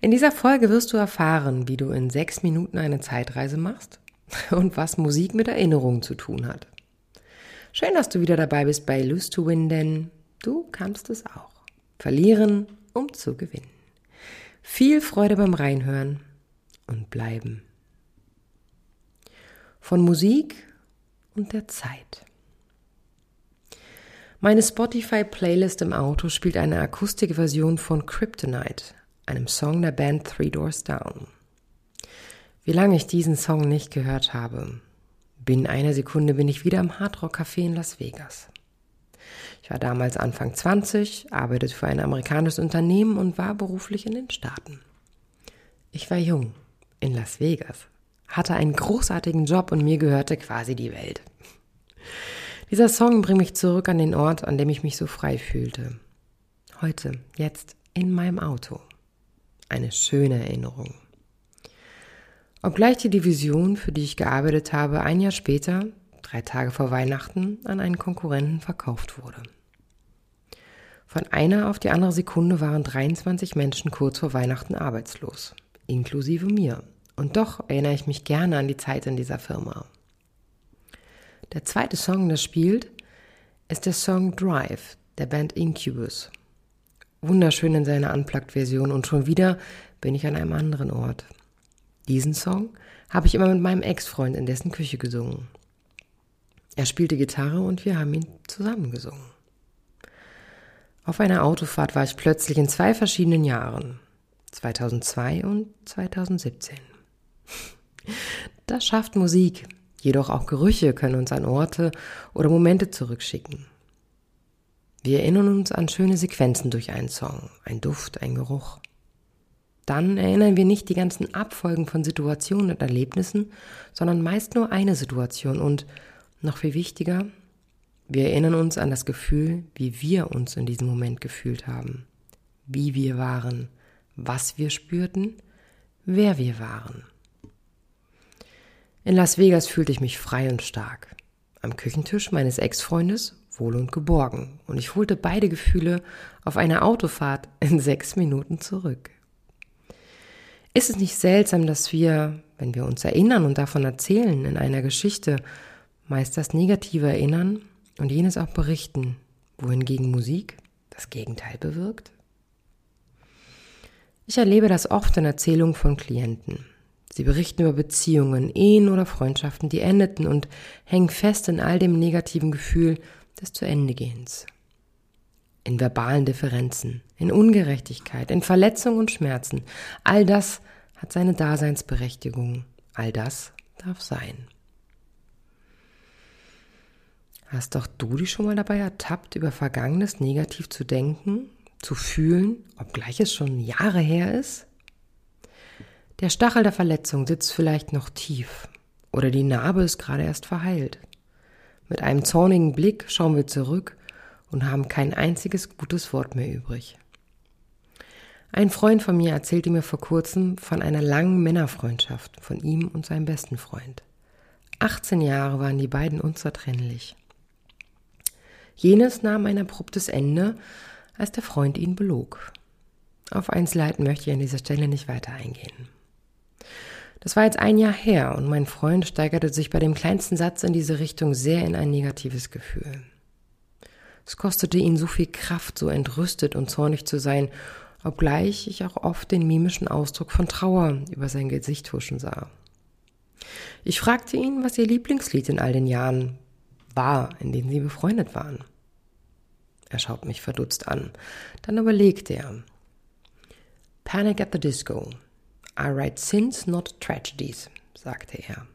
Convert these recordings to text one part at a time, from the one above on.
In dieser Folge wirst du erfahren, wie du in sechs Minuten eine Zeitreise machst und was Musik mit Erinnerungen zu tun hat. Schön, dass du wieder dabei bist bei Lose to Win, denn du kannst es auch. Verlieren, um zu gewinnen. Viel Freude beim Reinhören und bleiben. Von Musik und der Zeit. Meine Spotify-Playlist im Auto spielt eine Akustikversion von Kryptonite, einem Song der Band Three Doors Down. Wie lange ich diesen Song nicht gehört habe. Binnen einer Sekunde bin ich wieder im Hardrock Café in Las Vegas. Ich war damals Anfang 20, arbeitete für ein amerikanisches Unternehmen und war beruflich in den Staaten. Ich war jung in Las Vegas, hatte einen großartigen Job und mir gehörte quasi die Welt. Dieser Song bringt mich zurück an den Ort, an dem ich mich so frei fühlte. Heute, jetzt, in meinem Auto. Eine schöne Erinnerung. Obgleich die Division, für die ich gearbeitet habe, ein Jahr später, drei Tage vor Weihnachten, an einen Konkurrenten verkauft wurde. Von einer auf die andere Sekunde waren 23 Menschen kurz vor Weihnachten arbeitslos, inklusive mir. Und doch erinnere ich mich gerne an die Zeit in dieser Firma. Der zweite Song, der spielt, ist der Song Drive der Band Incubus. Wunderschön in seiner Unplugged-Version und schon wieder bin ich an einem anderen Ort. Diesen Song habe ich immer mit meinem Ex-Freund in dessen Küche gesungen. Er spielte Gitarre und wir haben ihn zusammen gesungen. Auf einer Autofahrt war ich plötzlich in zwei verschiedenen Jahren, 2002 und 2017. Das schafft Musik, jedoch auch Gerüche können uns an Orte oder Momente zurückschicken. Wir erinnern uns an schöne Sequenzen durch einen Song, ein Duft, ein Geruch. Dann erinnern wir nicht die ganzen Abfolgen von Situationen und Erlebnissen, sondern meist nur eine Situation und, noch viel wichtiger, wir erinnern uns an das Gefühl, wie wir uns in diesem Moment gefühlt haben, wie wir waren, was wir spürten, wer wir waren. In Las Vegas fühlte ich mich frei und stark. Am Küchentisch meines Ex-Freundes wohl und geborgen. Und ich holte beide Gefühle auf einer Autofahrt in sechs Minuten zurück. Ist es nicht seltsam, dass wir, wenn wir uns erinnern und davon erzählen in einer Geschichte, meist das Negative erinnern und jenes auch berichten, wohingegen Musik das Gegenteil bewirkt? Ich erlebe das oft in Erzählungen von Klienten. Sie berichten über Beziehungen, Ehen oder Freundschaften, die endeten und hängen fest in all dem negativen Gefühl des Zu Ende. In verbalen Differenzen, in Ungerechtigkeit, in Verletzungen und Schmerzen. All das hat seine Daseinsberechtigung. All das darf sein. Hast doch du dich schon mal dabei ertappt, über Vergangenes negativ zu denken, zu fühlen, obgleich es schon Jahre her ist? Der Stachel der Verletzung sitzt vielleicht noch tief oder die Narbe ist gerade erst verheilt. Mit einem zornigen Blick schauen wir zurück und haben kein einziges gutes Wort mehr übrig. Ein Freund von mir erzählte mir vor kurzem von einer langen Männerfreundschaft von ihm und seinem besten Freund. 18 Jahre waren die beiden unzertrennlich. Jenes nahm ein abruptes Ende, als der Freund ihn belog. Auf Einzelheiten möchte ich an dieser Stelle nicht weiter eingehen. Das war jetzt ein Jahr her und mein Freund steigerte sich bei dem kleinsten Satz in diese Richtung sehr in ein negatives Gefühl. Es kostete ihn so viel Kraft, so entrüstet und zornig zu sein, obgleich ich auch oft den mimischen Ausdruck von Trauer über sein Gesicht huschen sah. Ich fragte ihn, was ihr Lieblingslied in all den Jahren war, in denen sie befreundet waren. Er schaut mich verdutzt an. Dann überlegte er. Panic at the Disco I write sins, not tragedies, sagte er.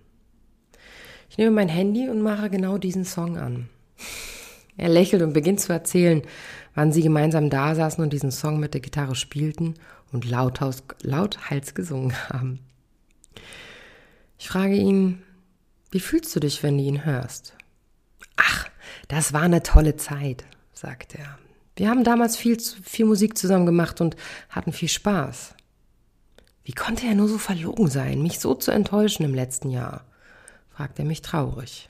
Ich nehme mein Handy und mache genau diesen Song an. Er lächelt und beginnt zu erzählen, wann sie gemeinsam da saßen und diesen Song mit der Gitarre spielten und lauthals, lauthals gesungen haben. Ich frage ihn, wie fühlst du dich, wenn du ihn hörst? Ach, das war eine tolle Zeit, sagt er. Wir haben damals viel, viel Musik zusammen gemacht und hatten viel Spaß. Wie konnte er nur so verlogen sein, mich so zu enttäuschen im letzten Jahr? fragt er mich traurig.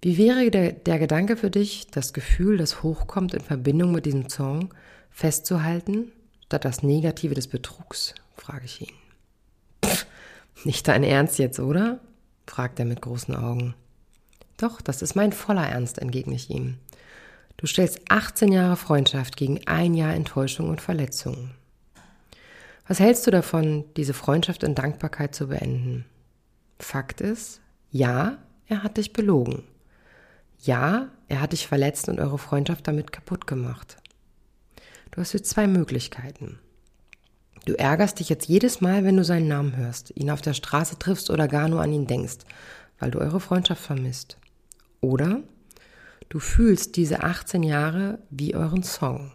Wie wäre der, der Gedanke für dich, das Gefühl, das hochkommt in Verbindung mit diesem Song, festzuhalten, statt das Negative des Betrugs? frage ich ihn. Pff, nicht dein Ernst jetzt, oder? fragt er mit großen Augen. Doch, das ist mein voller Ernst, entgegne ich ihm. Du stellst 18 Jahre Freundschaft gegen ein Jahr Enttäuschung und Verletzung. Was hältst du davon, diese Freundschaft in Dankbarkeit zu beenden? Fakt ist, ja, er hat dich belogen. Ja, er hat dich verletzt und eure Freundschaft damit kaputt gemacht. Du hast jetzt zwei Möglichkeiten. Du ärgerst dich jetzt jedes Mal, wenn du seinen Namen hörst, ihn auf der Straße triffst oder gar nur an ihn denkst, weil du eure Freundschaft vermisst. Oder du fühlst diese 18 Jahre wie euren Song.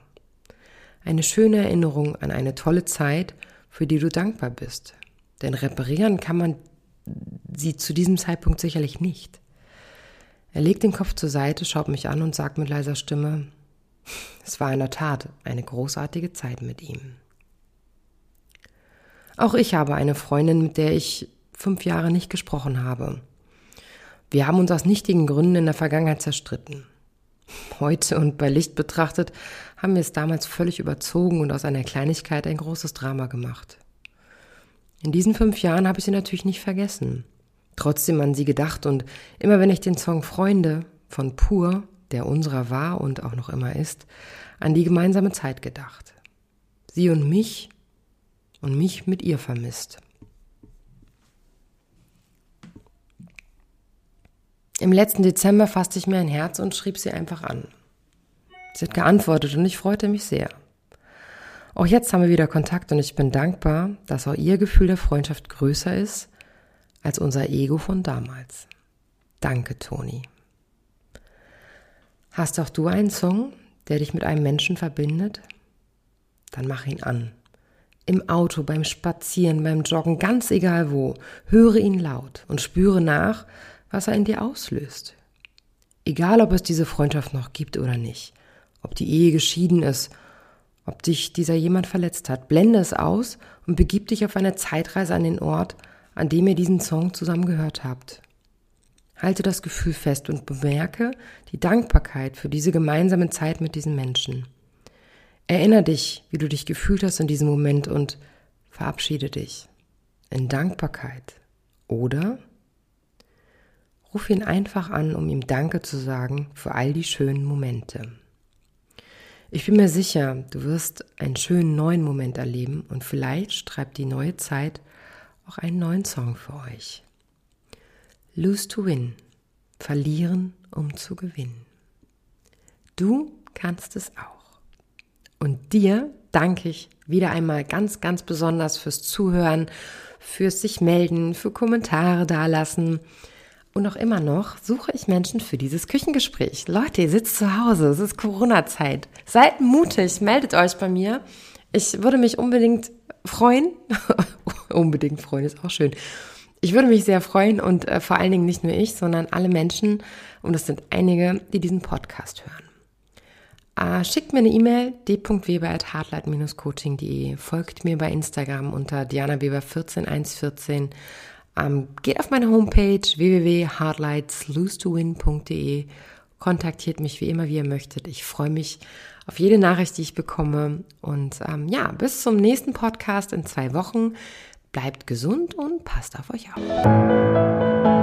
Eine schöne Erinnerung an eine tolle Zeit, für die du dankbar bist. Denn reparieren kann man sie zu diesem Zeitpunkt sicherlich nicht. Er legt den Kopf zur Seite, schaut mich an und sagt mit leiser Stimme, es war in der Tat eine großartige Zeit mit ihm. Auch ich habe eine Freundin, mit der ich fünf Jahre nicht gesprochen habe. Wir haben uns aus nichtigen Gründen in der Vergangenheit zerstritten. Heute und bei Licht betrachtet haben wir es damals völlig überzogen und aus einer Kleinigkeit ein großes Drama gemacht. In diesen fünf Jahren habe ich sie natürlich nicht vergessen trotzdem an sie gedacht und immer wenn ich den Song Freunde von Pur, der unserer war und auch noch immer ist, an die gemeinsame Zeit gedacht. Sie und mich und mich mit ihr vermisst. Im letzten Dezember fasste ich mir ein Herz und schrieb sie einfach an. Sie hat geantwortet und ich freute mich sehr. Auch jetzt haben wir wieder Kontakt und ich bin dankbar, dass auch ihr Gefühl der Freundschaft größer ist als unser Ego von damals. Danke, Toni. Hast auch du einen Song, der dich mit einem Menschen verbindet? Dann mach ihn an. Im Auto, beim Spazieren, beim Joggen, ganz egal wo, höre ihn laut und spüre nach, was er in dir auslöst. Egal, ob es diese Freundschaft noch gibt oder nicht, ob die Ehe geschieden ist, ob dich dieser jemand verletzt hat, blende es aus und begib dich auf eine Zeitreise an den Ort, an dem ihr diesen Song zusammen gehört habt. Halte das Gefühl fest und bemerke die Dankbarkeit für diese gemeinsame Zeit mit diesen Menschen. Erinnere dich, wie du dich gefühlt hast in diesem Moment und verabschiede dich in Dankbarkeit. Oder ruf ihn einfach an, um ihm Danke zu sagen für all die schönen Momente. Ich bin mir sicher, du wirst einen schönen neuen Moment erleben und vielleicht streibt die neue Zeit auch einen neuen Song für euch. Lose to win. Verlieren, um zu gewinnen. Du kannst es auch. Und dir danke ich wieder einmal ganz, ganz besonders fürs Zuhören, fürs sich melden, für Kommentare dalassen. Und auch immer noch suche ich Menschen für dieses Küchengespräch. Leute, ihr sitzt zu Hause, es ist Corona-Zeit. Seid mutig, meldet euch bei mir. Ich würde mich unbedingt freuen. unbedingt freuen ist auch schön. Ich würde mich sehr freuen und äh, vor allen Dingen nicht nur ich, sondern alle Menschen, und es sind einige, die diesen Podcast hören. Äh, schickt mir eine E-Mail, d.weber.hardlight-coaching.de, folgt mir bei Instagram unter dianaweber14114, ähm, geht auf meine Homepage www.hardlightslose2win.de, kontaktiert mich wie immer, wie ihr möchtet. Ich freue mich auf jede Nachricht, die ich bekomme. Und ähm, ja, bis zum nächsten Podcast in zwei Wochen. Bleibt gesund und passt auf euch auf.